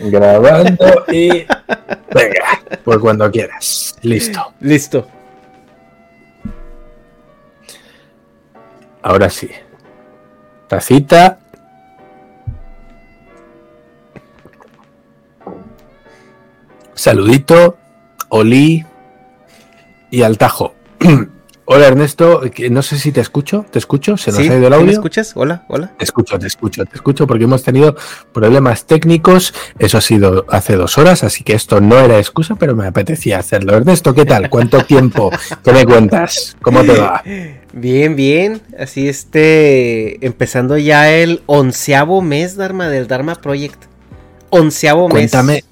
grabando y. Venga, pues cuando quieras. Listo. Listo. Ahora sí. Tacita. Saludito, Oli y al tajo. Hola Ernesto, no sé si te escucho, ¿te escucho? ¿Se nos ¿Sí? ha ido el ¿Sí audio? ¿Me escuchas? Hola, hola. Te escucho, te escucho, te escucho porque hemos tenido problemas técnicos. Eso ha sido hace dos horas, así que esto no era excusa, pero me apetecía hacerlo. Ernesto, ¿qué tal? ¿Cuánto tiempo? ¿Qué me cuentas? ¿Cómo te va? Bien, bien. Así este, empezando ya el onceavo mes, Dharma, del Dharma Project. Onceavo mes. Cuéntame,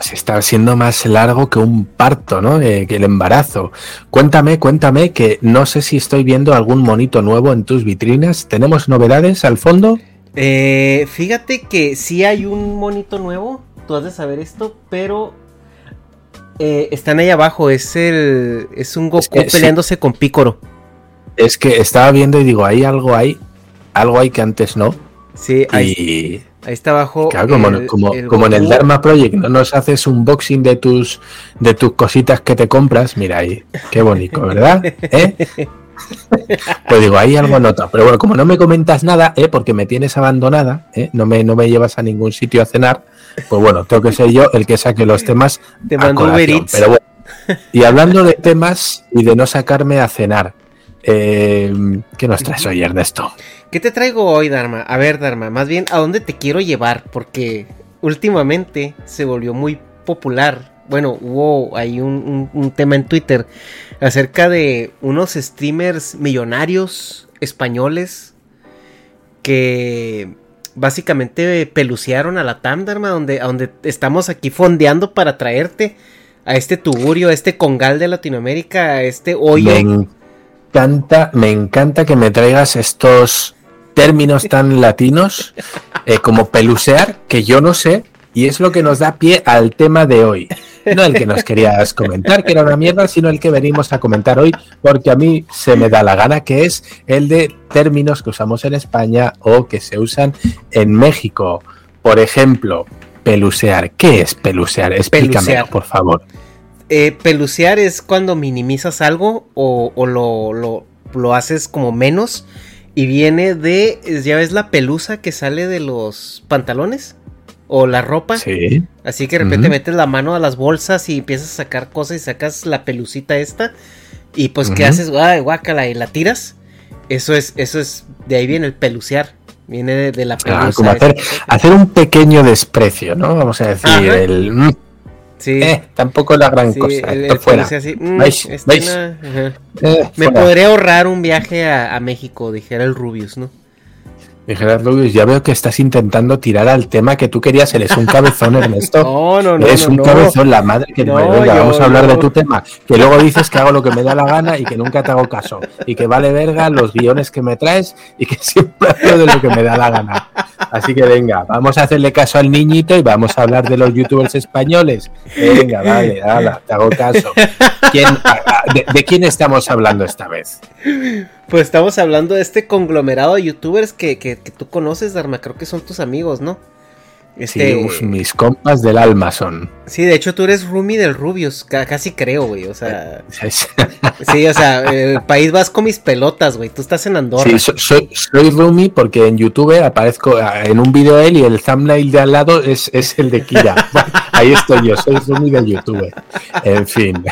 se está siendo más largo que un parto, ¿no? Eh, que el embarazo. Cuéntame, cuéntame, que no sé si estoy viendo algún monito nuevo en tus vitrinas. ¿Tenemos novedades al fondo? Eh, fíjate que sí hay un monito nuevo. Tú has de saber esto, pero eh, están ahí abajo. Es el, es un Goku que sí. peleándose con Picoro. Es que estaba viendo y digo, hay algo ahí, algo hay que antes no. Sí, ahí, Y ahí está abajo. claro, como, el- como, el como en el. Dharma Project no nos haces un boxing de tus de tus cositas que te compras, mira ahí, qué bonito, ¿verdad? ¿Eh? Pues digo, ahí algo nota. Pero bueno, como no me comentas nada, ¿eh? porque me tienes abandonada, ¿eh? no, me, no me llevas a ningún sitio a cenar, pues bueno, tengo que ser yo el que saque los temas Te a mando Uber. Eats. Pero bueno, y hablando de temas y de no sacarme a cenar, eh, ¿qué nos traes hoy, Ernesto? ¿Qué te traigo hoy, Dharma? A ver, Dharma, más bien, ¿a dónde te quiero llevar? Porque últimamente se volvió muy popular. Bueno, hubo ahí un, un- un tema en Twitter acerca de unos streamers millonarios españoles que básicamente pelucearon a la TAM, Dharma, donde, donde estamos aquí fondeando para traerte a este tugurio, a este congal de Latinoamérica, a este hoyo. Me encanta, me encanta que me traigas estos términos tan latinos eh, como pelusear, que yo no sé, y es lo que nos da pie al tema de hoy. No el que nos querías comentar, que era una mierda, sino el que venimos a comentar hoy, porque a mí se me da la gana, que es el de términos que usamos en España o que se usan en México. por ejemplo, pelusear. ¿Qué es pelusear? Explícame, por favor. Eh, pelucear es cuando minimizas algo o, o lo, lo, lo haces como menos. Y viene de, ya ves la pelusa que sale de los pantalones o la ropa. Sí. Así que de repente metes la mano a las bolsas y empiezas a sacar cosas y sacas la pelucita esta. Y pues, ¿qué Ujú. haces? Ay, guácala, y la tiras. Eso es, eso es, de ahí viene el pelucear. Viene de, de la pelusa. Ah, como hacer, hacer un pequeño desprecio, ¿no? Vamos a decir, Ajá. el. Sí, eh, tampoco la gran sí, cosa. el, fuera. así. mm, ¿Veis? este. Eh, Me fuera. podría ahorrar un viaje a, a México, dijera el Rubius, ¿no? Dijera Rubius, ya veo que estás intentando tirar al tema que tú querías. Eres un cabezón, Ernesto. No, no, no. Eres no, un no. cabezón, la madre que No, me yo- vamos a hablar de tu tema. Que luego dices que hago lo que me da la gana y que nunca te hago caso. Y que vale verga los guiones que me traes y que siempre hablo de lo que me da la gana. Así que venga, vamos a hacerle caso al niñito y vamos a hablar de los youtubers españoles. Venga, vale, hala, te hago caso. ¿Quién- de, de quién estamos hablando esta vez? Pues estamos hablando de este conglomerado de youtubers que, que, que tú conoces, Dharma. Creo que son tus amigos, ¿no? Este, Sí, uf, mis compas del alma son. sí, de hecho tú eres roomie del Rubius, ca- casi creo, güey. O sea, sí, o sea, el país vas con mis pelotas, güey. Tú estás en Andorra. Sí, so- soy, soy Rumi porque en YouTube aparezco ah, en un vídeo él y el thumbnail de al lado es, es el de Kira. Ahí estoy yo, soy Rumi de YouTube. En fin.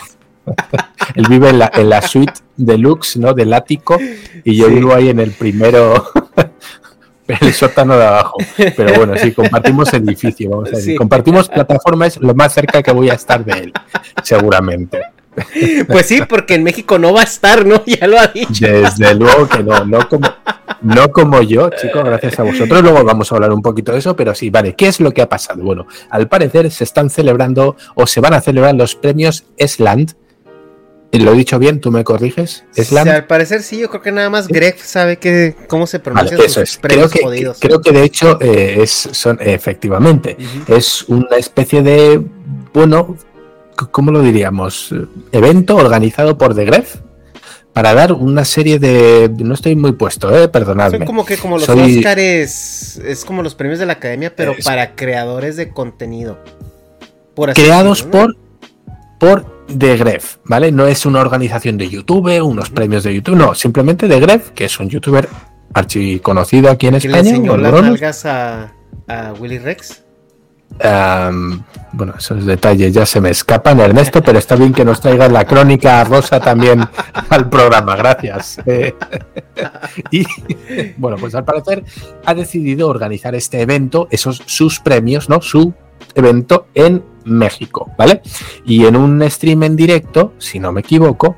Él vive en la, en la suite deluxe, ¿no? Del ático y yo Sí. vivo ahí en el primero, el sótano de abajo. Pero bueno, sí, compartimos edificio, vamos a decir. Sí. Compartimos plataforma, es lo más cerca que voy a estar de él, seguramente. Pues sí, porque en México no va a estar, ¿no? Ya lo ha dicho. Desde luego que no, no como, no como yo, chicos, gracias a vosotros. Luego vamos a hablar un poquito de eso, pero sí, vale, ¿qué es lo que ha pasado? Bueno, al parecer se están celebrando o se van a celebrar los premios Esland. ¿Lo he dicho bien? ¿Tú me corriges? O Esland. sea, al parecer sí, yo creo que nada más Greg sabe que, cómo se Vale, pronuncian eso sus es. Creo que, jodidos. creo que de hecho eh, es, son efectivamente es una especie de bueno, ¿cómo lo diríamos? Evento organizado por The Gref para dar una serie de no estoy muy puesto, eh, perdonadme. Son como que como los Soy- Óscares, es como los premios de la academia, pero Es- para creadores de contenido. Por así creados decirlo, ¿no? por, por The Gref, ¿vale? No es una organización de YouTube, unos premios de YouTube, no, simplemente The Gref, que es un youtuber archiconocido aquí en ¿Quién le España. enseñó las nalgas a, a Willy Rex? Bueno, esos detalles ya se me escapan, Ernesto, pero está bien que nos traigas la crónica rosa también al programa, gracias. Eh, y bueno, pues al parecer ha decidido organizar este evento, esos sus premios, ¿no? Su evento en México, ¿vale? Y en un stream en directo, si no me equivoco,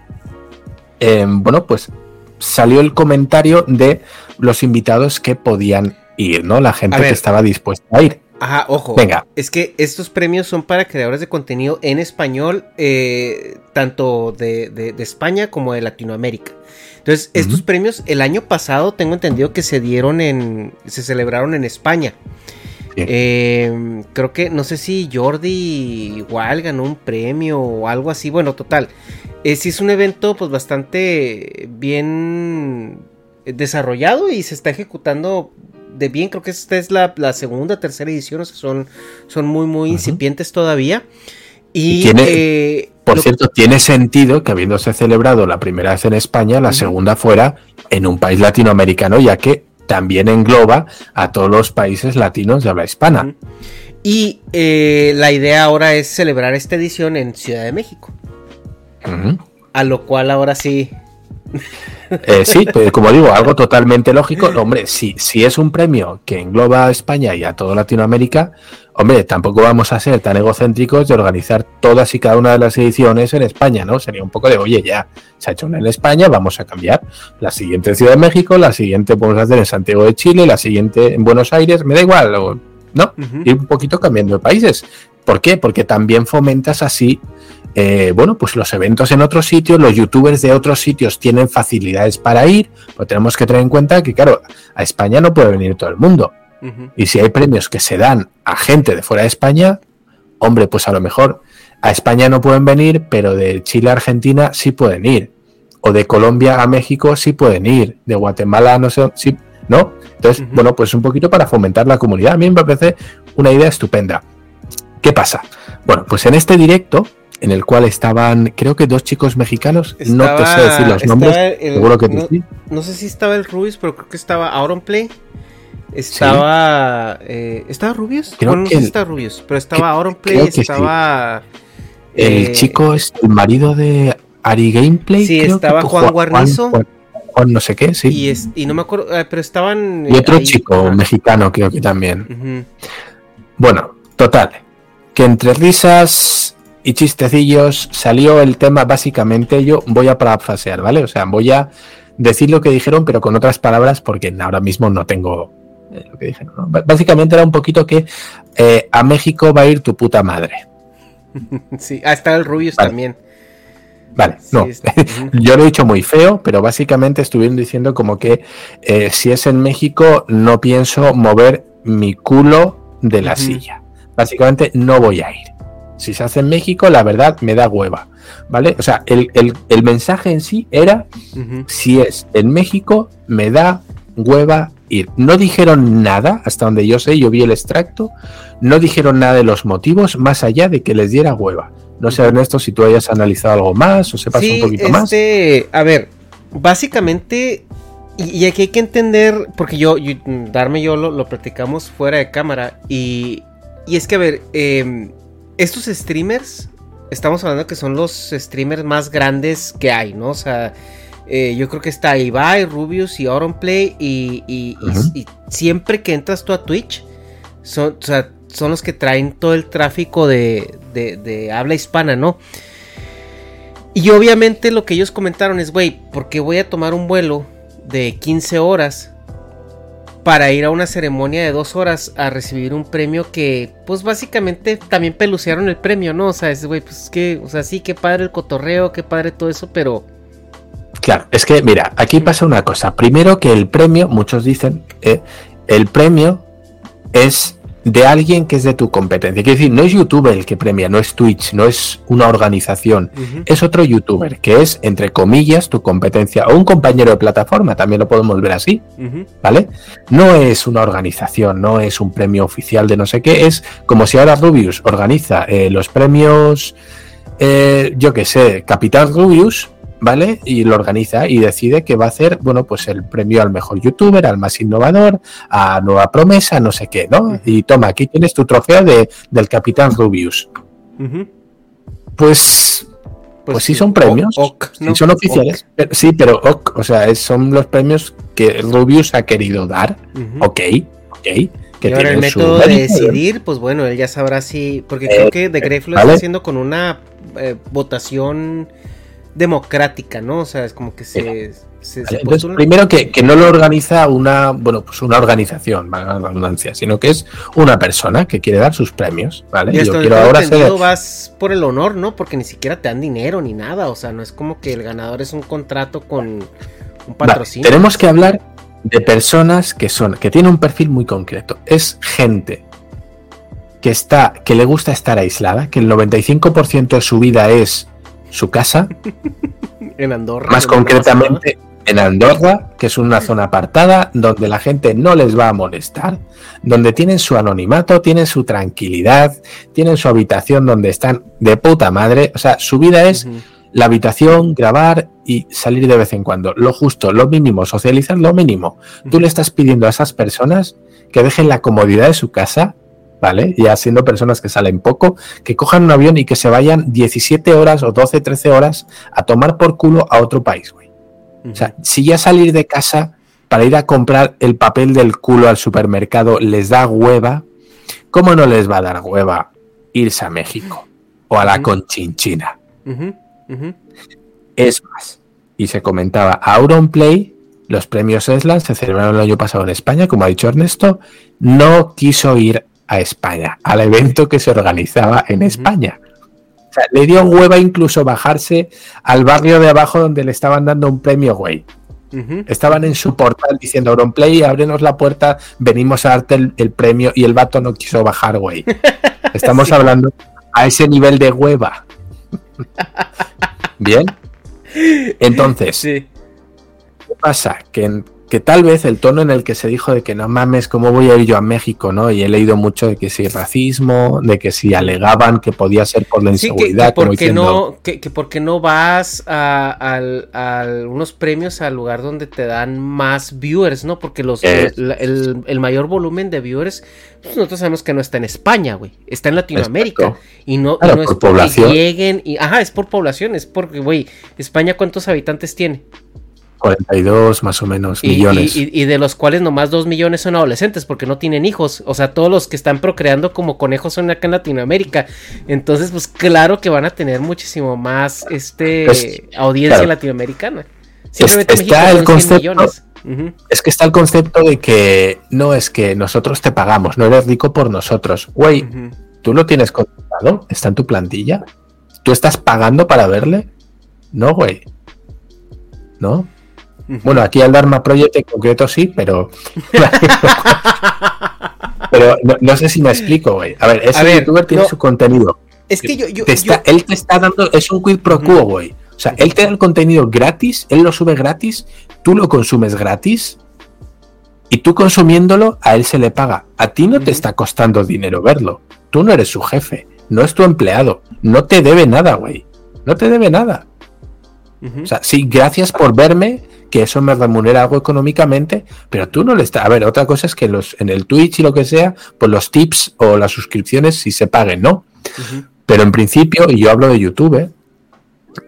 em, bueno, pues salió el comentario de los invitados que podían ir, ¿no? La gente que estaba dispuesta a ir. Ajá, ojo. Venga. Es que estos premios son para creadores de contenido en español, eh, tanto de, de- de España como de Latinoamérica. Entonces, estos premios el año pasado tengo entendido que se dieron en, se celebraron en España. Eh, creo que, no sé si Jordi igual ganó un premio o algo así. Bueno, total. Eh, sí es un evento pues bastante bien desarrollado y se está ejecutando de bien. Creo que esta es la, la segunda, tercera edición. O sea, son, son muy, muy incipientes todavía. Y, tiene- eh, Por cierto, tiene sentido que habiéndose celebrado la primera vez en España, la segunda fuera en un país latinoamericano, ya que también engloba a todos los países latinos de habla hispana. Y eh, la idea ahora es celebrar esta edición en Ciudad de México. A lo cual ahora sí. Eh, sí, pues, como digo, algo totalmente lógico. Hombre, si, si es un premio que engloba a España y a toda Latinoamérica, hombre, tampoco vamos a ser tan egocéntricos de organizar todas y cada una de las ediciones en España, ¿no? Sería un poco de, oye, ya, se ha hecho una en España, vamos a cambiar. La siguiente en Ciudad de México, la siguiente podemos hacer en Santiago de Chile, la siguiente en Buenos Aires, me da igual, ¿no? Ir un poquito cambiando de países. ¿Por qué? Porque también fomentas así, eh, bueno, pues los eventos en otros sitios, los youtubers de otros sitios tienen facilidades para ir, pero tenemos que tener en cuenta que, claro, a España no puede venir todo el mundo. Y si hay premios que se dan a gente de fuera de España, hombre, pues a lo mejor a España no pueden venir, pero de Chile a Argentina sí pueden ir. O de Colombia a México sí pueden ir. De Guatemala no sé, sí, ¿no? Entonces, bueno, pues un poquito para fomentar la comunidad. A mí me parece una idea estupenda. ¿Qué pasa? Bueno, pues en este directo, en el cual estaban, creo que dos chicos mexicanos, no te sé decir los nombres, seguro que no, no, sé si estaba el Rubius, pero creo que estaba Auronplay. Estaba. Eh, ¿Estaba Rubius? Creo no sé si estaba Rubius, pero estaba Auronplay, estaba. El eh, chico es el marido de Ari Gameplay. Sí, creo estaba que- Juan Guarnizo. Juan, Juan no sé qué, sí. Y, es, y no me acuerdo, eh, pero estaban. Y otro ahí- chico mexicano, creo que también. Bueno, total. Que entre risas y chistecillos salió el tema, básicamente yo voy a parafrasear, ¿vale? O sea, voy a decir lo que dijeron, pero con otras palabras, porque ahora mismo no tengo eh, lo que dijeron. ¿no? Básicamente era un poquito que eh, a México va a ir tu puta madre. Sí, ah, estaba el Rubius Vale. también. Vale, Sí, no. Yo lo he dicho muy feo, pero básicamente estuvieron diciendo como que eh, si es en México no pienso mover mi culo de la silla. Básicamente no voy a ir. Si se hace en México, la verdad me da hueva. ¿Vale? O sea, el, el- el mensaje en sí era, si es en México, me da hueva ir. No dijeron nada, hasta donde yo sé, yo vi el extracto, no dijeron nada de los motivos, más allá de que les diera hueva. No sé, Ernesto, si tú hayas analizado algo más o sepas un Sí, poquito más. este, a ver, básicamente, y, y aquí hay que entender, porque yo, yo- Darme y yo lo, lo platicamos fuera de cámara, y, y es que, a ver, eh, estos streamers, estamos hablando que son los streamers más grandes que hay, ¿no? O sea, eh, yo creo que está Ibai, Rubius y Auronplay, y, y, y- Ujú. y siempre que entras tú a Twitch, son, o sea, son los que traen todo el tráfico de, de- de habla hispana, ¿no? Y obviamente lo que ellos comentaron es, güey, ¿por qué voy a tomar un vuelo de 15 horas para ir a una ceremonia de dos horas a recibir un premio que, pues básicamente también pelucearon el premio, ¿no? O sea, es, güey, pues es que, o sea, sí, qué padre el cotorreo, qué padre todo eso, pero... Claro, es que mira, aquí pasa una cosa. Primero que el premio, muchos dicen, eh, el premio es de alguien que es de tu competencia. Quiere decir, no es youtuber el que premia, no es Twitch, no es una organización. Es otro youtuber que es, entre comillas, tu competencia o un compañero de plataforma, también lo podemos ver así, ¿vale? No es una organización, no es un premio oficial de no sé qué, es como si ahora Rubius organiza eh, los premios, eh, yo qué sé, Capital Rubius, ¿vale? Y lo organiza y decide que va a hacer, bueno, pues el premio al mejor youtuber, al más innovador, a nueva promesa, no sé qué, ¿no? Y toma, aquí tienes tu trofeo de, del Capitán Rubius. ujú. Pues pues sí son premios, o- ok, sí ¿no? son oficiales, pero- sí, pero ok, o sea, son los premios que Rubius ha querido dar, Ok, ok, ok, que y ahora el método de decidir, pues bueno, él ya sabrá si. Porque Eh, creo que The lo ¿vale? está haciendo con una eh, votación democrática, ¿no? O sea, es como que se. se, se ¿vale? Entonces, postulan. primero que, que no lo organiza una, bueno, pues una organización, la redundancia, sino que es una persona que quiere dar sus premios, ¿vale? Y Yo quiero ahora ser, vas por el honor, ¿no? Porque ni siquiera te dan dinero ni nada. O sea, no es como que el ganador es un contrato con un Vale, patrocinio. tenemos que hablar de personas que son, que tienen un perfil muy concreto. Es gente que está, que le gusta estar aislada, que el 95% de su vida es su casa, en Andorra. más concretamente en Andorra, que es una zona apartada, donde la gente no les va a molestar, donde tienen su anonimato, tienen su tranquilidad, tienen su habitación donde están de puta madre. O sea, su vida es la habitación, grabar y salir de vez en cuando. Lo justo, lo mínimo, socializar lo mínimo. Tú le estás pidiendo a esas personas que dejen la comodidad de su casa, ¿vale? Ya siendo personas que salen poco, que cojan un avión y que se vayan 17 horas o 12, 13 horas a tomar por culo a otro país, güey. O sea, si ya salir de casa para ir a comprar el papel del culo al supermercado les da hueva, ¿cómo no les va a dar hueva irse a México o a la. Conchinchina? Es más, y se comentaba, Auronplay, los premios ESLAN se celebraron el año pasado en España, como ha dicho Ernesto, no quiso ir a España, al evento que se organizaba en. España. O sea, le dio hueva incluso bajarse al barrio de abajo donde le estaban dando un premio, güey. Estaban en su portal diciendo, Auronplay, ábrenos la puerta, venimos a darte el, el premio, y el vato no quiso bajar, güey. Estamos Sí. hablando a ese nivel de hueva. Bien. Entonces, Sí. ¿Qué pasa? Que en- que tal vez el tono en el que se dijo de que no mames, ¿cómo voy a ir yo a México? ¿no? Y he leído mucho de que si racismo, de que si alegaban que podía ser por la inseguridad. que, porque no, que, porque no vas a, unos premios al lugar donde te dan más viewers, ¿no? Porque los, el, mayor volumen de viewers, pues nosotros sabemos que no está en España, güey, está en Latinoamérica. Y no, no es población. lleguen, y, ajá, es por población, es porque, güey, España cuántos habitantes tiene. 42 más o menos millones. Y, de los cuales nomás 2 millones son adolescentes porque no tienen hijos. O sea, todos los que están procreando como conejos son acá en Latinoamérica. Entonces, pues claro que van a tener muchísimo más este pues, audiencia latinoamericana. Simplemente está el concepto, Es que está el concepto de que no es que nosotros te pagamos, no eres rico por nosotros. Güey, tú lo tienes contratado, está en tu plantilla. ¿Tú estás pagando para verle? No, güey. ¿No? Bueno, aquí al Dharma Project en concreto sí, pero. pero no, sé si me explico, güey. A ver, ese youtuber tiene su contenido. Es que yo. Él te está dando. Es un quid pro quo, güey. O sea, él te da el contenido gratis, él lo sube gratis, tú lo consumes gratis. Y tú consumiéndolo, a él se le paga. A ti no te está costando dinero verlo. Tú no eres su jefe, no es tu empleado. No te debe nada, güey. No te debe nada. O sea, sí, gracias por verme, que eso me remunera algo económicamente, pero tú no le estás. A ver, otra cosa es que los en el Twitch y lo que sea, pues los tips o las suscripciones si se paguen, ¿no? Pero en principio, y yo hablo de YouTube, ¿eh?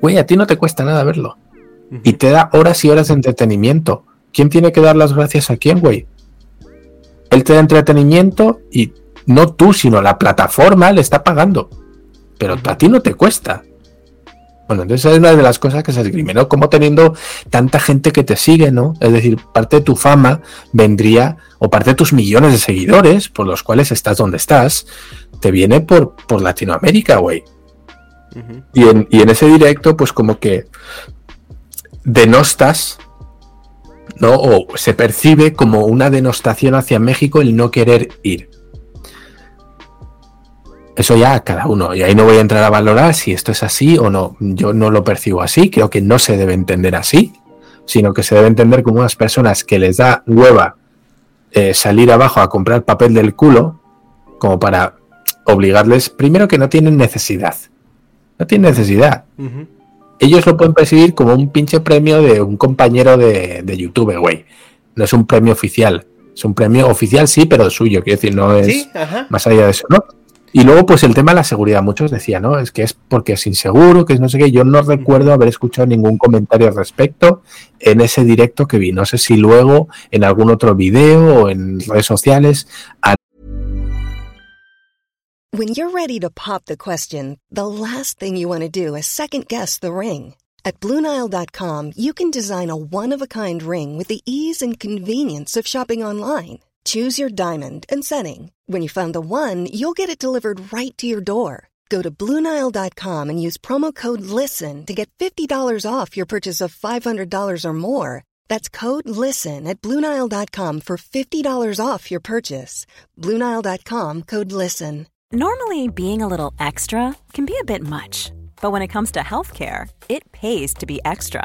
güey, a ti no te cuesta nada verlo. Y te da horas y horas de entretenimiento. ¿Quién tiene que dar las gracias a quién, güey? Él te da entretenimiento y no tú, sino la plataforma le está pagando. Pero a ti no te cuesta. Bueno, entonces es una de las cosas que se esgrime, ¿no? Como teniendo tanta gente que te sigue, ¿no? Es decir, parte de tu fama vendría, o parte de tus millones de seguidores, por los cuales estás donde estás, te viene por, por Latinoamérica, güey. y, en, y en ese directo, pues como que denostas, ¿no? O se percibe como una denostación hacia México el no querer ir. Eso ya cada uno. Y ahí no voy a entrar a valorar si esto es así o no. Yo no lo percibo así. Creo que no se debe entender así, sino que se debe entender como unas personas que les da hueva eh, salir abajo a comprar papel del culo, como para obligarles, primero que no tienen necesidad. No tienen necesidad. Ellos lo pueden percibir como un pinche premio de un compañero de, de YouTube, güey. No es un premio oficial. Es un premio oficial, sí, pero suyo. Quiero decir, no es más allá de eso, ¿no? Y luego, pues el tema de la seguridad, muchos decían, ¿no? Es que es porque es inseguro, que es no sé qué. Yo no recuerdo haber escuchado ningún comentario al respecto en ese directo que vi. No sé si luego en algún otro video o en redes sociales. When you're ready to pop the question, the last thing you want to do is second guess the ring. At BlueNile.com, you can design a one-of-a-kind ring with the ease and convenience of shopping online. Choose your diamond and setting. When you find the one, you'll get it delivered right to your door. Go to Bluenile.com and use promo code LISTEN to get $50 off your purchase of $500 or more. That's code LISTEN at Bluenile.com for $50 off your purchase. Bluenile.com code LISTEN. Normally, being a little extra can be a bit much, but when it comes to healthcare, it pays to be extra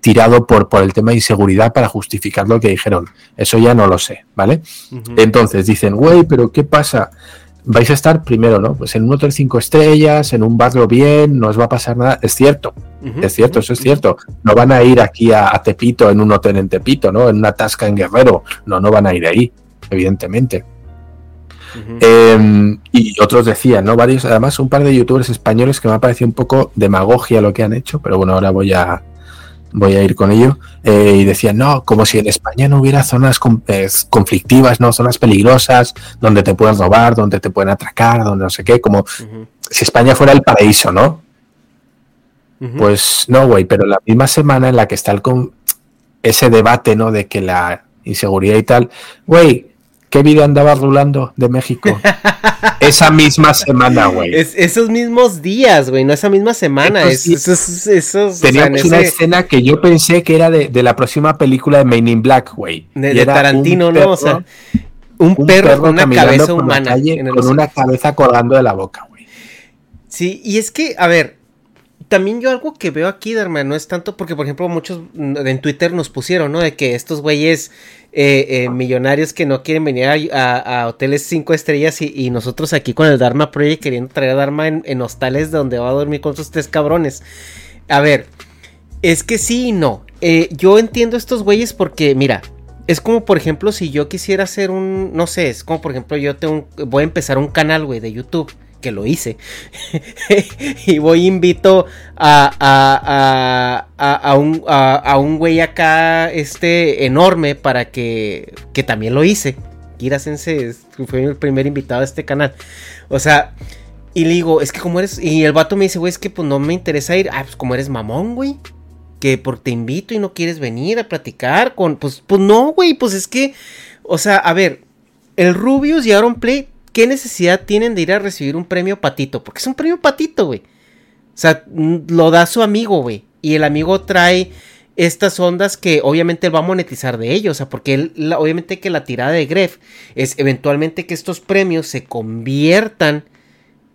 tirado por, por el tema de inseguridad para justificar lo que dijeron. Eso ya no lo sé, ¿vale? Entonces dicen, güey, pero ¿qué pasa? Vais a estar primero, ¿no? Pues en un hotel cinco estrellas, en un barrio bien, no os va a pasar nada. Es cierto, es cierto, eso es cierto. No van a ir aquí a, Tepito, en un hotel en Tepito, ¿no? En una tasca en Guerrero. No, no van a ir ahí, evidentemente. Em, y otros decían, ¿no? Varios, además, un par de youtubers españoles que me ha parecido un poco demagogia lo que han hecho, pero bueno, ahora voy a, voy a ir con ello, eh, y decían, no, como si en España no hubiera zonas conflictivas, no, zonas peligrosas, donde te pueden robar, donde te pueden atracar, donde no sé qué, como si España fuera el paraíso, ¿no? Pues no, güey, pero la misma semana en la que está el con ese debate, ¿no? De que la inseguridad y tal, güey, ¿qué video andaba rulando de México? esa misma semana, güey. esos mismos días, güey, no esa misma semana. esos, Teníamos una escena que yo pensé que era de, la próxima película de Main in Black, güey. De, Tarantino, ¿no? O sea, un, perro, con una cabeza humana. con una cabeza colgando de la boca, güey. Sí, y es que, a ver, también yo algo que veo aquí, Dharma, no es tanto porque, por ejemplo, muchos en Twitter nos pusieron, ¿no? De que estos güeyes eh, eh, millonarios que no quieren venir a, hoteles cinco estrellas y, nosotros aquí con el Dharma Project queriendo traer a Dharma en, hostales donde va a dormir con sus tres cabrones. A ver, es que sí y no. Eh, yo entiendo estos güeyes porque, mira, es como por ejemplo si yo quisiera hacer un, no sé, es como por ejemplo yo tengo, voy a empezar un canal, güey, de YouTube que lo hice. y voy invito a, a, a, a, un, a, un güey acá este enorme para que, que también lo hice. Kira Sense fue el primer invitado a este canal. O sea, y le digo, es que como eres... Y el vato me dice, güey, es que pues no me interesa ir. Ah, pues como eres mamón, güey. Que por te invito y no quieres venir a platicar con... Pues, pues no, güey, pues es que... O sea, a ver, el Rubius y Aaron Play ¿qué necesidad tienen de ir a recibir un premio patito? Porque es un premio patito, güey. O sea, lo da su amigo, güey. Y el amigo trae estas ondas que obviamente él va a monetizar de ellos. O sea, porque él, obviamente que la tirada de Gref es eventualmente que estos premios se conviertan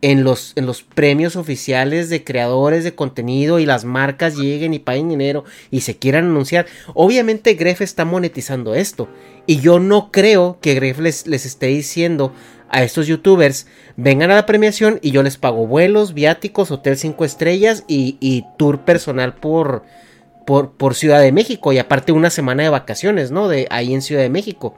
en los, en los premios oficiales de creadores de contenido y las marcas lleguen y paguen dinero y se quieran anunciar. Obviamente Gref está monetizando esto. Y yo no creo que Gref les, les esté diciendo a estos youtubers, vengan a la premiación y yo les pago vuelos, viáticos, hotel 5 estrellas y, tour personal por, por, por, Ciudad de México y aparte una semana de vacaciones, ¿no? De ahí en Ciudad de México.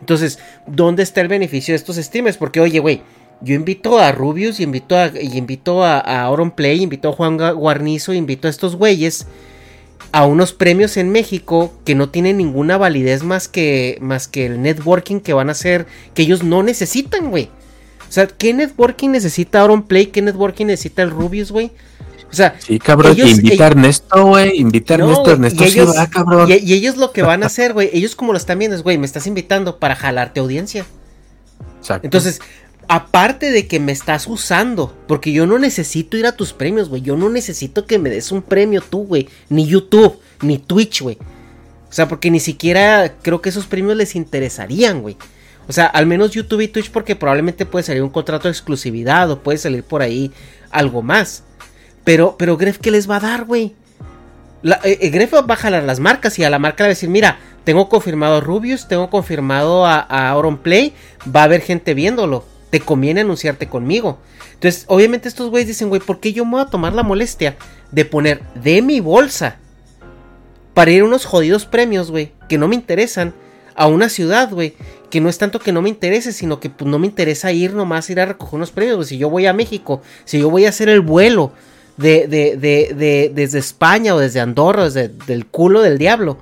Entonces, ¿dónde está el beneficio de estos streamers? Porque, oye, güey, yo invito a Rubius y invito a, y invito a, a Play, invito a Juan Guarnizo, invito a estos güeyes a unos premios en México que no tienen ninguna validez más que, más que el networking que van a hacer, que ellos no necesitan, güey. O sea, ¿qué networking necesita Auron Play? ¿Qué networking necesita el Rubius, güey? O sea, sí, cabrón, invita a Ernesto, güey, invita a Ernesto, Ernesto y ellos, cabrón. Y, ellos lo que van a hacer, güey, ellos como lo están viendo es, güey, me estás invitando para jalarte audiencia. Exacto. Entonces, aparte de que me estás usando, porque yo no necesito ir a tus premios, güey. Yo no necesito que me des un premio tú, güey. Ni YouTube, ni Twitch, güey. O sea, porque ni siquiera creo que esos premios les interesarían, güey. O sea, al menos YouTube y Twitch porque probablemente puede salir un contrato de exclusividad o puede salir por ahí algo más. Pero, pero Gref, ¿qué les va a dar, güey? Eh, eh, Gref va a jalar las marcas y a la marca le va a decir, mira, tengo confirmado a Rubius, tengo confirmado a, a Play, va a haber gente viéndolo te conviene anunciarte conmigo. Entonces, obviamente estos güeyes dicen, güey, ¿por qué yo me voy a tomar la molestia de poner de mi bolsa para ir a unos jodidos premios, güey, que no me interesan, a una ciudad, güey, que no es tanto que no me interese, sino que pues, no me interesa ir nomás ir a recoger unos premios, güey. Si yo voy a México, si yo voy a hacer el vuelo de, de, de, desde España o desde Andorra, desde el culo del diablo,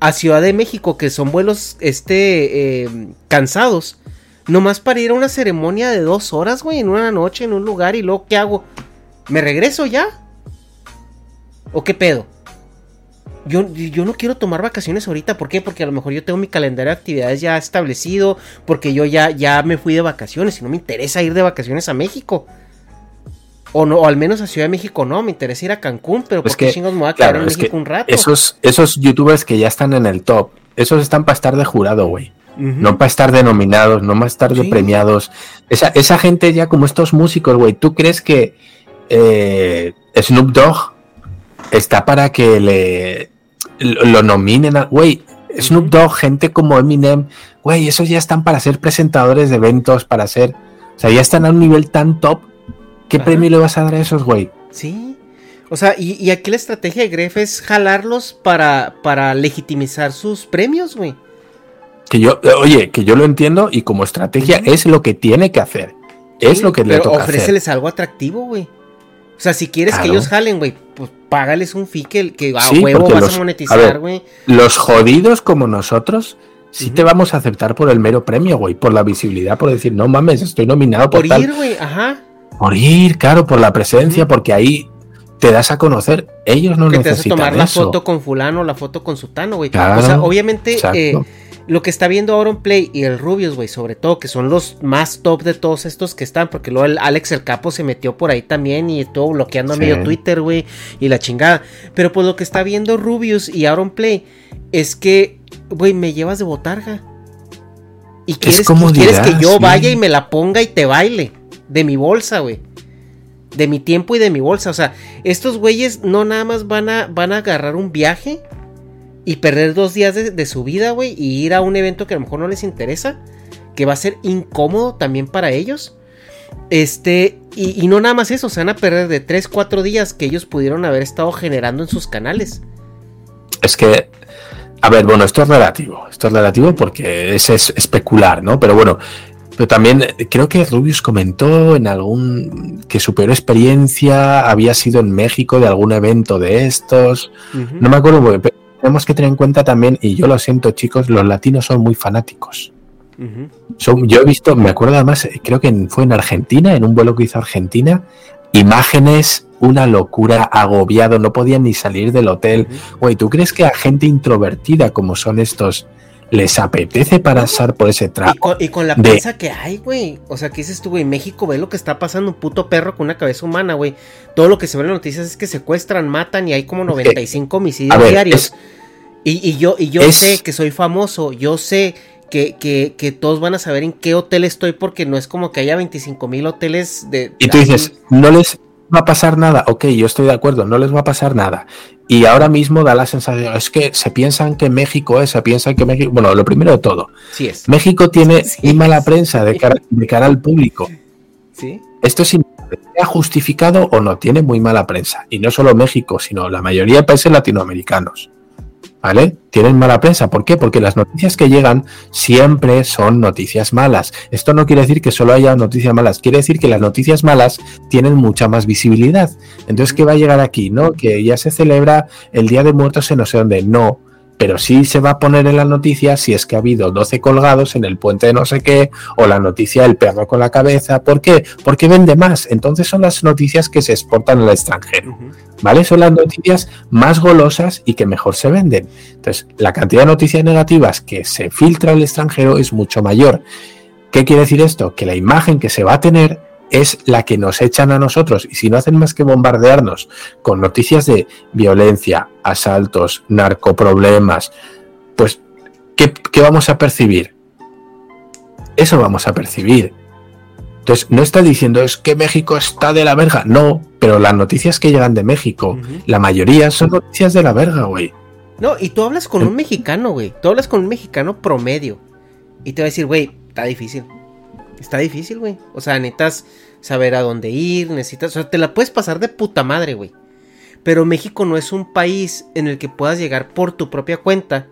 a Ciudad de México, que son vuelos, este, eh, cansados, Nomás para ir a una ceremonia de dos horas, güey, en una noche, en un lugar, y luego, ¿qué hago? ¿Me regreso ya? ¿O qué pedo? Yo, yo, no quiero tomar vacaciones ahorita, ¿por qué? Porque a lo mejor yo tengo mi calendario de actividades ya establecido, porque yo ya, ya me fui de vacaciones y no me interesa ir de vacaciones a México. O no, o al menos a Ciudad de México no, me interesa ir a Cancún, pero pues ¿por qué chingos me voy a quedar en México un rato? Esos, esos youtubers que ya están en el top, esos están para estar de jurado, güey no para estar denominados, no para estar de premiados. Esa, esa gente ya como estos músicos, güey, ¿tú crees que eh, Snoop Dogg está para que le lo, nominen a, güey, Snoop Dogg, gente como Eminem, güey, esos ya están para ser presentadores de eventos, para ser, o sea, ya están a un nivel tan top. ¿Qué premio le vas a dar a esos, güey? Sí. O sea, y, y, aquí la estrategia de Gref es jalarlos para, para legitimizar sus premios, güey. Que yo, oye, que yo lo entiendo y como estrategia es lo que tiene que hacer. Es lo que le toca ofréceles algo atractivo, güey. O sea, si quieres que ellos jalen, güey, pues págales un fee que, a huevo vas a monetizar, güey. Los jodidos como nosotros, sí te vamos a aceptar por el mero premio, güey, por la visibilidad, por decir, no mames, estoy nominado por, por ir, güey, ajá. Por ir, claro, por la presencia, porque ahí te das a conocer. Ellos no que necesitan te tomar la foto con fulano, la foto con sutano, güey. o sea, obviamente, eh, lo que está viendo Auron Play y el Rubius, güey, sobre todo, que son los más top de todos estos que están, porque luego el Alex el Capo se metió por ahí también y estuvo bloqueando a medio Twitter, güey, y la chingada. Pero pues lo que está viendo Rubius y Auron Play es que, güey, me llevas de botarga. Y quieres, quieres que yo vaya y me la ponga y te baile. De mi bolsa, güey. De mi tiempo y de mi bolsa. O sea, estos güeyes no nada más van a, van a agarrar un viaje y perder dos días de, su vida, güey, y ir a un evento que a lo mejor no les interesa, que va a ser incómodo también para ellos. Este, y, no nada más eso, se van a perder de 3, 4 días que ellos pudieron haber estado generando en sus canales. Es que, a ver, bueno, esto es relativo, esto es relativo porque es, es especular, ¿no? Pero bueno, pero también creo que Rubius comentó en algún que su peor experiencia había sido en México de algún evento de estos. No me acuerdo, tenemos que tener en cuenta también, y yo lo siento chicos, los latinos son muy fanáticos. yo he visto, me acuerdo además, creo que fue en Argentina, en un vuelo que hizo Argentina, imágenes, una locura, agobiado, no podían ni salir del hotel. Güey, ¿tú crees que a gente introvertida como son estos les apetece pasar por ese trapo? Y con, la prensa que hay, güey. O sea, ¿qué dices tú, güey? México ve lo que está pasando, un puto perro con una cabeza humana, güey. Todo lo que se ve en las noticias es que secuestran, matan y hay como 95 homicidios diarios. Y, yo, y yo sé que soy famoso, yo sé que, que, todos van a saber en qué hotel estoy porque no es como que haya 25 mil hoteles de... Y tú dices, no les va a pasar nada, ok, yo estoy de acuerdo, no les va a pasar nada. Y ahora mismo da la sensación, es que se piensan que México es, se piensan que México, bueno, lo primero de todo, sí es. México tiene muy mala prensa de cara, de cara al público. ¿Sí? Esto es ha justificado o no, tiene muy mala prensa. Y no solo México, sino la mayoría de países latinoamericanos. ¿Vale? Tienen mala prensa. ¿Por qué? Porque las noticias que llegan siempre son noticias malas. Esto no quiere decir que solo haya noticias malas, quiere decir que las noticias malas tienen mucha más visibilidad. Entonces, ¿qué va a llegar aquí? ¿No? Que ya se celebra el Día de Muertos en no sé dónde. No pero sí se va a poner en la noticia si es que ha habido 12 colgados en el puente de no sé qué, o la noticia del perro con la cabeza. ¿Por qué? Porque vende más. Entonces son las noticias que se exportan al extranjero. ¿Vale? Son las noticias más golosas y que mejor se venden. Entonces, la cantidad de noticias negativas que se filtra al extranjero es mucho mayor. ¿Qué quiere decir esto? Que la imagen que se va a tener es la que nos echan a nosotros. Y si no hacen más que bombardearnos con noticias de violencia, asaltos, narcoproblemas, pues, ¿qué, vamos a percibir? Eso vamos a percibir. Entonces, no está diciendo es que México está de la verga. No, pero las noticias que llegan de México, la mayoría son noticias de la verga, güey. No, y tú hablas con un mexicano, güey. Tú hablas con un mexicano promedio. Y te va a decir, güey, está difícil. Está difícil, güey. O sea, necesitas saber a dónde ir, necesitas... O sea, te la puedes pasar de puta madre, güey. Pero México no es un país en el que puedas llegar por tu propia cuenta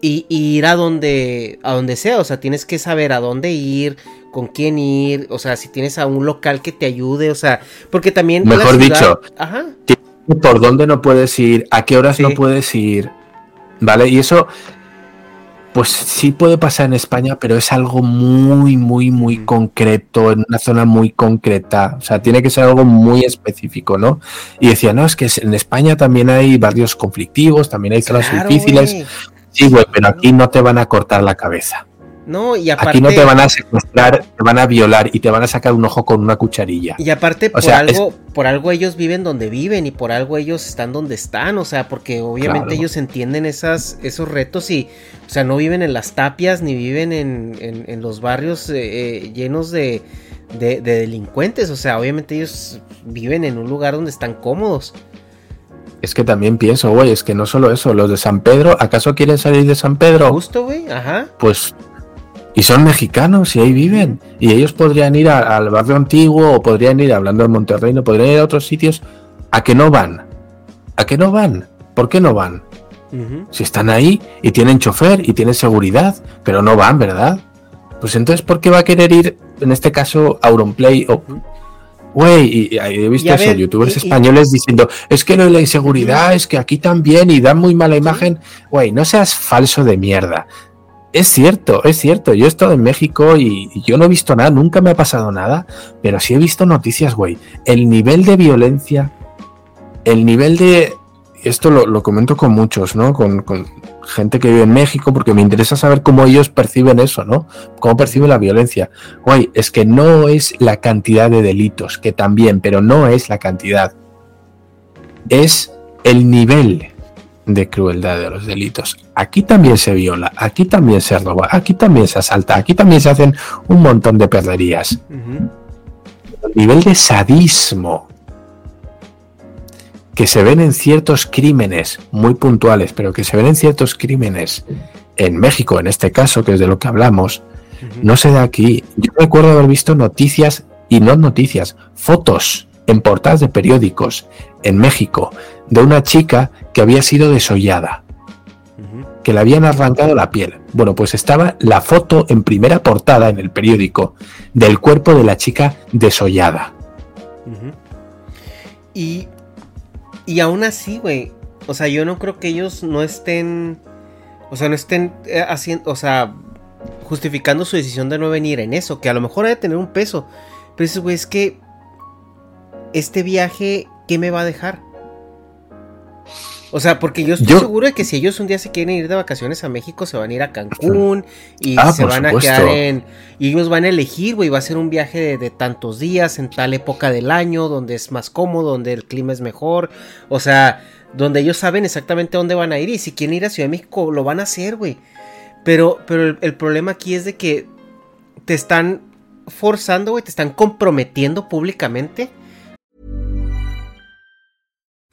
y, ir a donde, a donde sea. O sea, tienes que saber a dónde ir, con quién ir. O sea, si tienes a un local que te ayude. O sea, porque también... Mejor dicho, ajá. por dónde no puedes ir, a qué horas no puedes ir. ¿Vale? Y eso pues sí puede pasar en España, pero es algo muy, muy, muy mm. concreto, en una zona muy concreta. O sea, tiene que ser algo muy específico, ¿no? Y decía, no, es que en España también hay barrios conflictivos, también hay zonas difíciles. Sí, güey, pero aquí no te van a cortar la cabeza. No, y aparte... Aquí no te van a secuestrar, te van a violar y te van a sacar un ojo con una cucharilla. Y aparte, por, algo, por algo ellos viven donde viven y por algo ellos están donde están, o sea, porque obviamente ellos entienden esas, esos retos y, o sea, no viven en las tapias ni viven en, los barrios eh, eh, llenos de, de, delincuentes, o sea, obviamente ellos viven en un lugar donde están cómodos. Es que también pienso, güey, es que no solo eso, los de San Pedro, ¿acaso quieren salir de San Pedro? Justo, güey, ajá. Pues y son mexicanos y ahí viven. Y ellos podrían ir al barrio antiguo o podrían ir, hablando de Monterrey, no podrían ir a otros sitios. ¿A que no van? ¿A que no van? ¿Por qué no van? Si están ahí y tienen chofer y tienen seguridad, pero no van, ¿verdad? Pues entonces, ¿por qué va a querer ir, en este caso, a Auronplay o... Güey, y, he visto eso, youtubers españoles diciendo, es que no hay la inseguridad, es que aquí también y dan muy mala imagen. Güey, no seas falso de mierda es cierto, es cierto. Yo he estado en México y, yo no he visto nada, nunca me ha pasado nada, pero sí he visto noticias, güey. El nivel de violencia, el nivel de. Esto lo, comento con muchos, ¿no? Con, gente que vive en México, porque me interesa saber cómo ellos perciben eso, ¿no? Cómo perciben la violencia. Guay, es que no es la cantidad de delitos, que también, pero no es la cantidad. Es el nivel de crueldad de los delitos. Aquí también se viola, aquí también se roba, aquí también se asalta, aquí también se hacen un montón de perderías. El nivel de sadismo que se ven en ciertos crímenes muy puntuales, pero que se ven en ciertos crímenes en México, en este caso, que es de lo que hablamos, no se da aquí. Yo recuerdo haber visto noticias, y no noticias, fotos en portadas de periódicos en México de una chica que había sido desollada, que le habían arrancado la piel. Bueno, pues estaba la foto en primera portada en el periódico del cuerpo de la chica desollada. Y y aún así, güey, o sea, yo no creo que ellos no estén, o sea, no estén eh, haciendo, o sea, justificando su decisión de no venir en eso, que a lo mejor ha de tener un peso. Pero eso, güey, es que este viaje, ¿qué me va a dejar? O sea, porque yo estoy seguro de que si ellos un día se quieren ir de vacaciones a México, se van a ir a Cancún y ah, se van a quedar en. Y ellos van a elegir, güey, va a ser un viaje de, tantos días en tal época del año, donde es más cómodo, donde el clima es mejor. O sea, donde ellos saben exactamente dónde van a ir y si quieren ir a Ciudad de México, lo van a hacer, güey. Pero, pero el problema aquí es de que te están forzando, güey, te están comprometiendo públicamente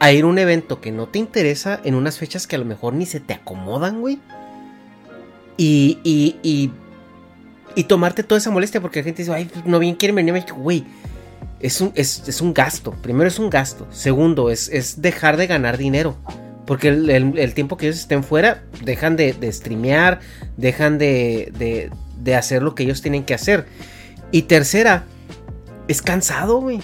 A ir a un evento que no te interesa en unas fechas que a lo mejor ni se te acomodan, güey. Y, y, y, tomarte toda esa molestia porque la gente dice, ay, no bien quieren venir a México, güey es un, es, un gasto. Primero es un gasto. Segundo, es, es dejar de ganar dinero. Porque el, tiempo que ellos estén fuera, dejan de, de streamear, dejan de, de, hacer lo que ellos tienen que hacer. Y tercera, es cansado, güey.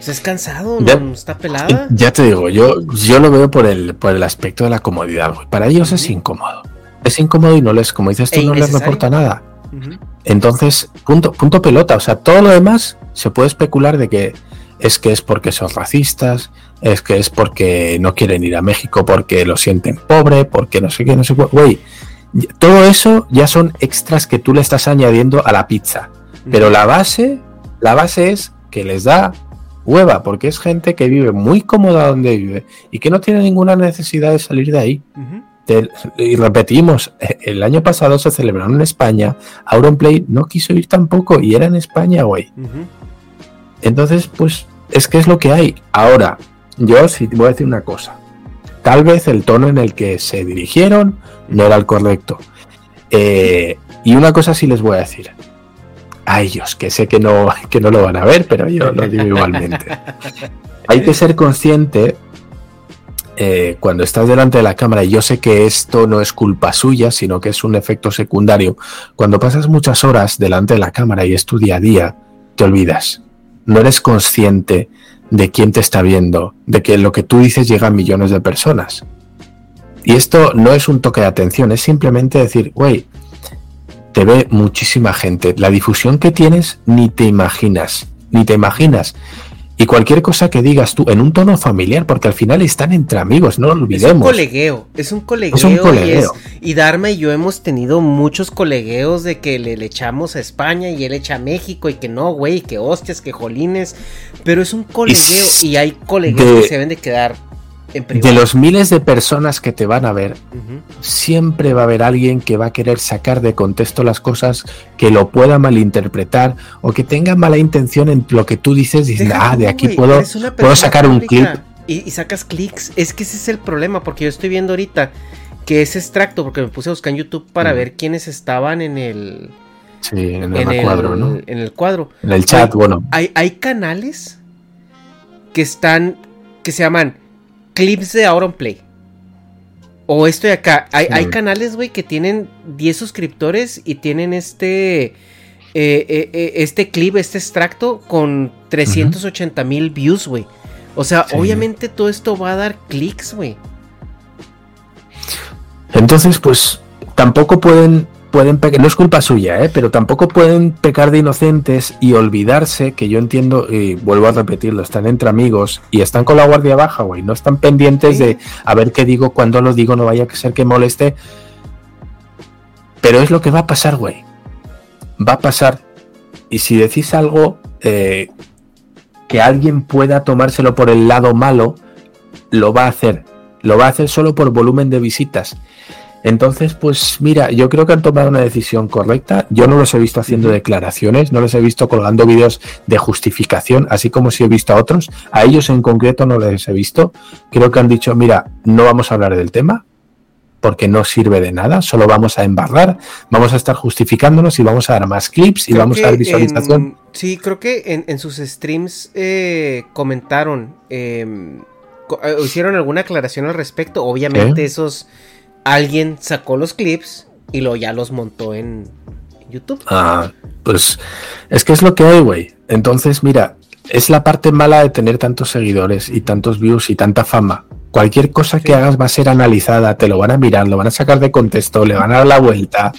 Sea, es cansado, no, está pelada. Ya te digo, yo, yo lo veo por el, por el aspecto de la comodidad, güey. Para ellos es incómodo. Es incómodo y no les, como dices tú, e no les reporta nada. Entonces, punto, punto pelota. O sea, todo lo demás se puede especular de que es que es porque son racistas, es que es porque no quieren ir a México porque lo sienten pobre, porque no sé qué, no sé qué. Güey, todo eso ya son extras que tú le estás añadiendo a la pizza. Pero la base, la base es que les da hueva, porque es gente que vive muy cómoda donde vive y que no tiene ninguna necesidad de salir de ahí y repetimos, el año pasado se celebraron en España, Auronplay no quiso ir tampoco y era en España, güey. Entonces, pues es que es lo que hay. Ahora, yo sí voy a decir una cosa. Tal vez el tono en el que se dirigieron no era el correcto. Eh, y una cosa sí les voy a decir. A ellos, que sé que no, que no lo van a ver, pero yo lo digo igualmente. Hay que ser consciente eh, cuando estás delante de la cámara, y yo sé que esto no es culpa suya, sino que es un efecto secundario, cuando pasas muchas horas delante de la cámara y es tu día a día, te olvidas. No eres consciente de quién te está viendo, de que lo que tú dices llega a millones de personas. Y esto no es un toque de atención, es simplemente decir, güey, te ve muchísima gente. La difusión que tienes ni te imaginas, ni te imaginas. Y cualquier cosa que digas tú en un tono familiar, porque al final están entre amigos, no lo olvidemos. Es un colegueo, es un colegueo. Es un colegueo. Y, Dharma y yo hemos tenido muchos colegueos de que le, echamos a España y él echa a México y que no, güey, que hostias, que jolines. Pero es un colegueo y, hay colegueos que se deben de quedar de los miles de personas que te van a ver, siempre va a haber alguien que va a querer sacar de contexto las cosas, que lo pueda malinterpretar o que tenga mala intención en lo que tú dices y ah, de aquí puedo, puedo sacar un clip. Y, sacas clics. Es que ese es el problema, porque yo estoy viendo ahorita que ese extracto, porque me puse a buscar en YouTube para ver quiénes estaban en el. Sí, en el, cuadro, ¿no? En el cuadro. En el chat, bueno. Hay, hay canales que están. que se llaman clips de Auron Play. O esto de acá. Hay, canales, güey, que tienen 10 suscriptores y tienen este. Eh, eh, eh, este clip, este extracto con 380 mil views, güey. O sea, obviamente todo esto va a dar clics, güey. Entonces, pues tampoco pueden pueden pecar, no es culpa suya, ¿eh? pero tampoco pueden pecar de inocentes y olvidarse que yo entiendo, y vuelvo a repetirlo, están entre amigos y están con la guardia baja, güey, no están pendientes de a ver qué digo, cuando lo digo, no vaya a ser que moleste. Pero es lo que va a pasar, güey. Va a pasar. Y si decís algo eh, que alguien pueda tomárselo por el lado malo, lo va a hacer. Lo va a hacer solo por volumen de visitas. Entonces, pues mira, yo creo que han tomado una decisión correcta. Yo no los he visto haciendo declaraciones, no los he visto colgando vídeos de justificación, así como si he visto a otros. A ellos en concreto no les he visto. Creo que han dicho, mira, no vamos a hablar del tema porque no sirve de nada, solo vamos a embarrar, vamos a estar justificándonos y vamos a dar más clips y vamos a dar visualización. sí, creo que en, sus streams eh, comentaron, em, eh, hicieron alguna aclaración al respecto. Obviamente esos alguien sacó los clips y lo ya los montó en YouTube. Ah, pues es que es lo que hay, güey. Entonces, mira, es la parte mala de tener tantos seguidores y tantos views y tanta fama. Cualquier cosa que hagas va a ser analizada, te lo van a mirar, lo van a sacar de contexto, le van a dar la vuelta.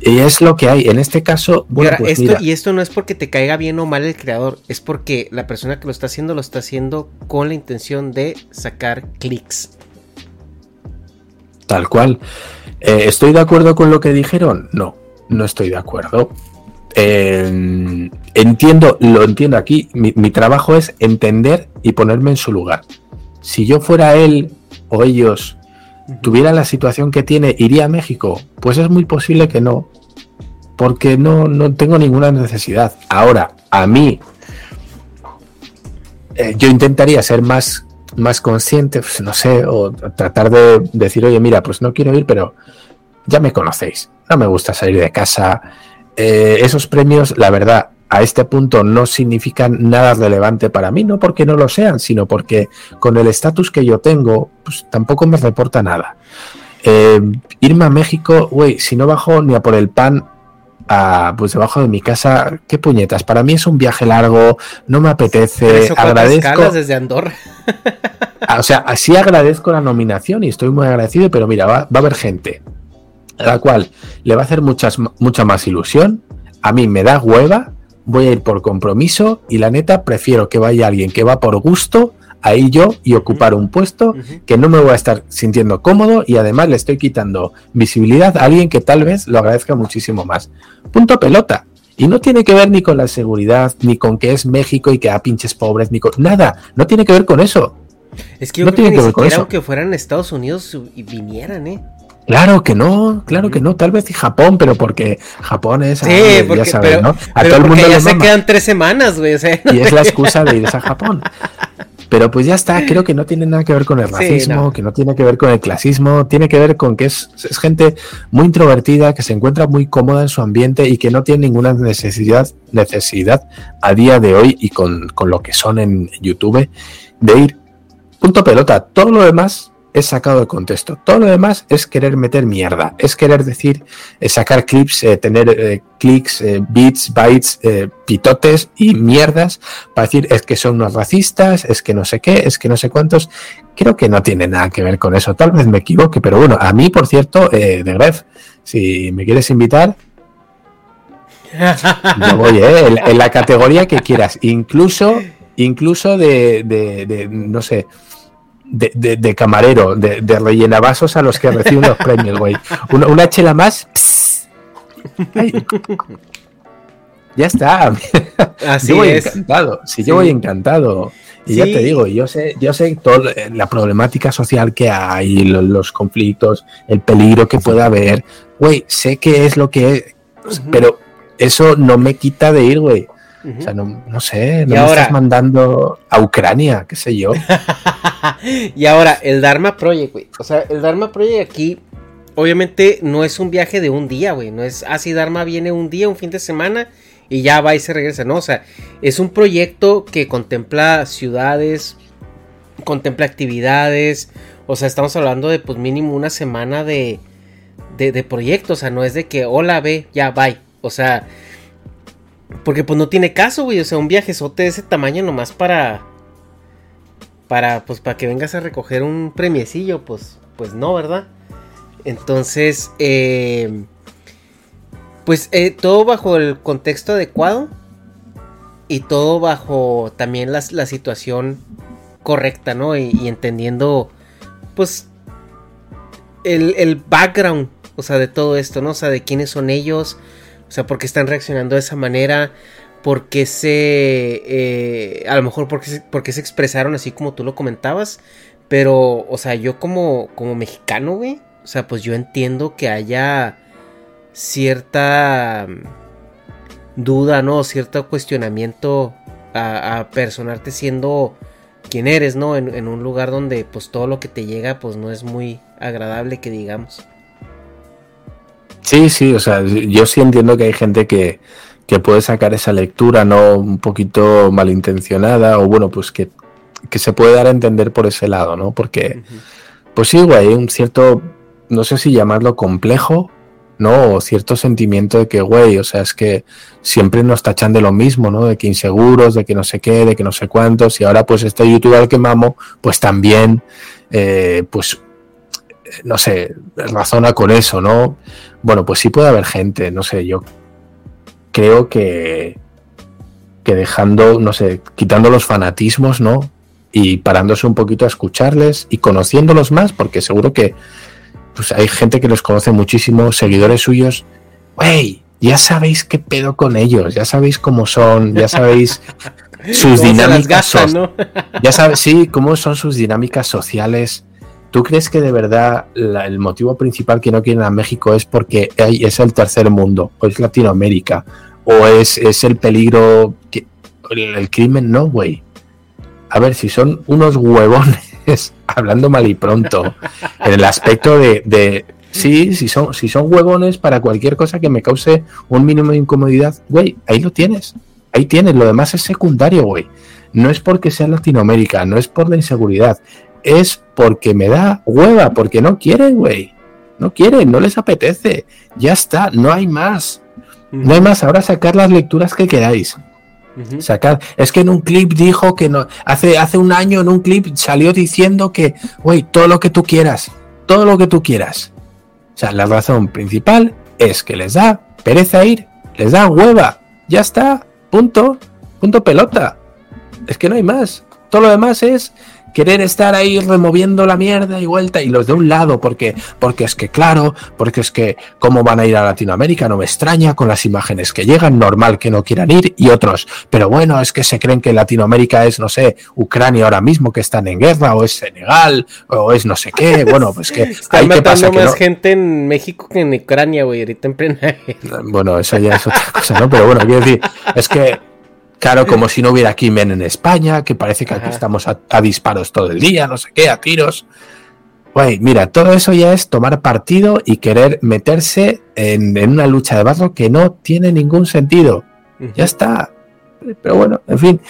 Y es lo que hay. En este caso, bueno, pues esto, y esto no es porque te caiga bien o mal el creador, es porque la persona que lo está haciendo lo está haciendo con la intención de sacar clics. Tal cual. Eh, ¿Estoy de acuerdo con lo que dijeron? No, no estoy de acuerdo. entiendo, lo entiendo aquí. Mi, trabajo es entender y ponerme en su lugar. Si yo fuera él o ellos tuviera la situación que tiene, ¿iría a México? Pues es muy posible que no. Porque no, no tengo ninguna necesidad. Ahora, a mí, eh, yo intentaría ser más más consciente, pues no sé, o tratar de decir, oye, mira, pues no quiero ir, pero ya me conocéis, no me gusta salir de casa. Eh, esos premios, la verdad, a este punto no significan nada relevante para mí, no porque no lo sean, sino porque con el estatus que yo tengo, pues tampoco me reporta nada. Eh, irme a México, güey, si no bajo ni a por el pan pues debajo de mi casa, qué puñetas. Para mí es un viaje largo, no me apetece. agradezco desde Andorra. Ah, o sea, así agradezco la nominación y estoy muy agradecido, pero mira, va, a haber gente a la cual le va a hacer muchas, mucha más ilusión. A mí me da hueva, voy a ir por compromiso y la neta prefiero que vaya alguien que va por gusto ahí yo y ocupar un puesto que no me voy a estar sintiendo cómodo y además le estoy quitando visibilidad a alguien que tal vez lo agradezca muchísimo más. Punto pelota. Y no tiene que ver ni con la seguridad, ni con que es México y que a pinches pobres, ni con nada. No tiene que ver con eso. Es que yo no tiene que, ver con eso. que fueran Estados Unidos y vinieran, ¿eh? Claro que no, claro que no, tal vez y Japón, pero porque Japón es, sí, porque, ya sabes, ¿no? A todo el mundo ya se quedan tres semanas, güey. y es la excusa de irse a Japón. Pero pues ya está, creo que no tiene nada que ver con el racismo, que no tiene que ver con el clasismo, tiene que ver con que es, gente muy introvertida, que se encuentra muy cómoda en su ambiente y que no tiene ninguna necesidad, necesidad a día de hoy y con, con lo que son en YouTube de ir punto pelota. Todo lo demás es sacado de contexto. Todo lo demás es querer meter mierda, es querer decir, eh, sacar clips, eh, tener eh, clics, bits, bytes, pitotes y mierdas para decir es que son unos racistas, es que no sé qué, es que no sé cuántos. Creo que no tiene nada que ver con eso. Tal vez me equivoque, pero bueno, a mí, por cierto, de Gref, si me quieres invitar, yo voy, en, en, la categoría que quieras, incluso, incluso de, de, de no sé, de, camarero, de, de rellenavasos a los que reciben los premios, güey. Una, chela más. Ya está. Así yo voy encantado. Sí, yo voy encantado. Y ya te digo, yo sé, yo sé toda la problemática social que hay, los, conflictos, el peligro que puede haber. Güey, sé que es lo que es, pero eso no me quita de ir, güey. O sea, no, no sé, no me estás mandando a Ucrania, qué sé yo. y ahora, el Dharma Project, güey. O sea, el Dharma Project aquí, obviamente, no es un viaje de un día, güey. No es así, ah, Dharma viene un día, un fin de semana y ya va y se regresa. No, o sea, es un proyecto que contempla ciudades, contempla actividades. O sea, estamos hablando de pues mínimo una semana de, de, de proyecto. O sea, no es de que hola, ve, ya, bye. O sea, porque pues no tiene caso, güey. O sea, un viajezote de ese tamaño nomás para. Para, pues, para que vengas a recoger un premiecillo, pues, pues no, ¿verdad? Entonces, eh, pues eh, todo bajo el contexto adecuado y todo bajo también la, la situación correcta, ¿no? Y, entendiendo, pues, el, el, background, o sea, de todo esto, ¿no? O sea, de quiénes son ellos, o sea, porque están reaccionando de esa manera, porque se... Eh, a lo mejor porque se, porque se expresaron así como tú lo comentabas, pero, o sea, yo como, como mexicano, güey, o sea, pues yo entiendo que haya cierta mm, duda, ¿no? Cierto cuestionamiento a, personarte siendo quien eres, ¿no? En, en, un lugar donde pues todo lo que te llega pues no es muy agradable que digamos. Sí, sí, o sea, yo sí entiendo que hay gente que, que puede sacar esa lectura, ¿no? Un poquito malintencionada, o bueno, pues que, que se puede dar a entender por ese lado, ¿no? Porque, pues sí, güey, hay un cierto, no sé si llamarlo complejo, ¿no? O cierto sentimiento de que, güey, o sea, es que siempre nos tachan de lo mismo, ¿no? De que inseguros, de que no sé qué, de que no sé cuántos, y ahora pues este youtuber al que mamo, pues también, eh, pues no sé, razona con eso, ¿no? Bueno, pues sí puede haber gente, no sé, yo creo que, que dejando, no sé, quitando los fanatismos, ¿no? Y parándose un poquito a escucharles y conociéndolos más, porque seguro que pues hay gente que los conoce muchísimo, seguidores suyos. Wey, ya sabéis qué pedo con ellos, ya sabéis cómo son, ya sabéis sus dinámicas. ya sabes, sí, cómo son sus dinámicas sociales ¿Tú crees que de verdad el motivo principal que no quieren a México es porque es el tercer mundo, o es Latinoamérica, o es, es el peligro, el, crimen? No, güey. A ver, si son unos huevones, hablando mal y pronto, en el aspecto de, de sí, son, si son huevones para cualquier cosa que me cause un mínimo de incomodidad, güey, ahí lo tienes. Ahí tienes, lo demás es secundario, güey. No es porque sea Latinoamérica, no es por la inseguridad, es porque me da hueva, porque no quieren, güey. No quieren, no les apetece. Ya está, no hay más. No hay más. Ahora sacar las lecturas que queráis. Sacar. Es que en un clip dijo que no. Hace, hace un año en un clip salió diciendo que, güey, todo lo que tú quieras. Todo lo que tú quieras. O sea, la razón principal es que les da pereza ir. Les da hueva. Ya está. Punto. Punto pelota. Es que no hay más. Todo lo demás es querer estar ahí removiendo la mierda y vuelta y los de un lado porque porque es que claro, porque es que cómo van a ir a Latinoamérica no me extraña con las imágenes que llegan, normal que no quieran ir y otros, pero bueno, es que se creen que Latinoamérica es no sé, Ucrania ahora mismo que están en guerra o es Senegal o es no sé qué, bueno, pues que hay que pasar más gente en México que en Ucrania, güey, ahorita en plena Bueno, eso ya es otra cosa, ¿no? Pero bueno, quiero decir, es que Claro, como si no hubiera crimen en España, que parece que aquí estamos a, disparos todo el día, no sé qué, a tiros. Güey, mira, todo eso ya es tomar partido y querer meterse en, una lucha de barro que no tiene ningún sentido. Ya está. Pero bueno, en fin.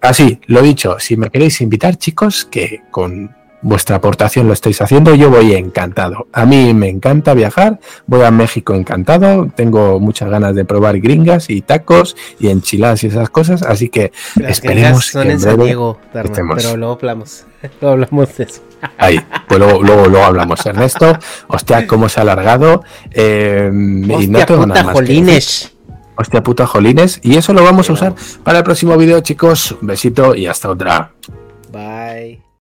Así, lo dicho, si me queréis invitar, chicos, que con vuestra aportación lo estáis haciendo, yo voy encantado. A mí me encanta viajar, voy a México encantado, tengo muchas ganas de probar gringas y tacos y enchiladas y esas cosas, así que Las esperemos son que en en San Diego, pero luego hablamos. Luego hablamos de eso. Ahí, pues luego, luego, luego hablamos. Ernesto, hostia, cómo se ha alargado. eh, y Hostia no tengo puta, nada más jolines. Hostia puta jolines. Y eso lo vamos a usar para el próximo vídeo, chicos. Un besito y hasta otra. Bye.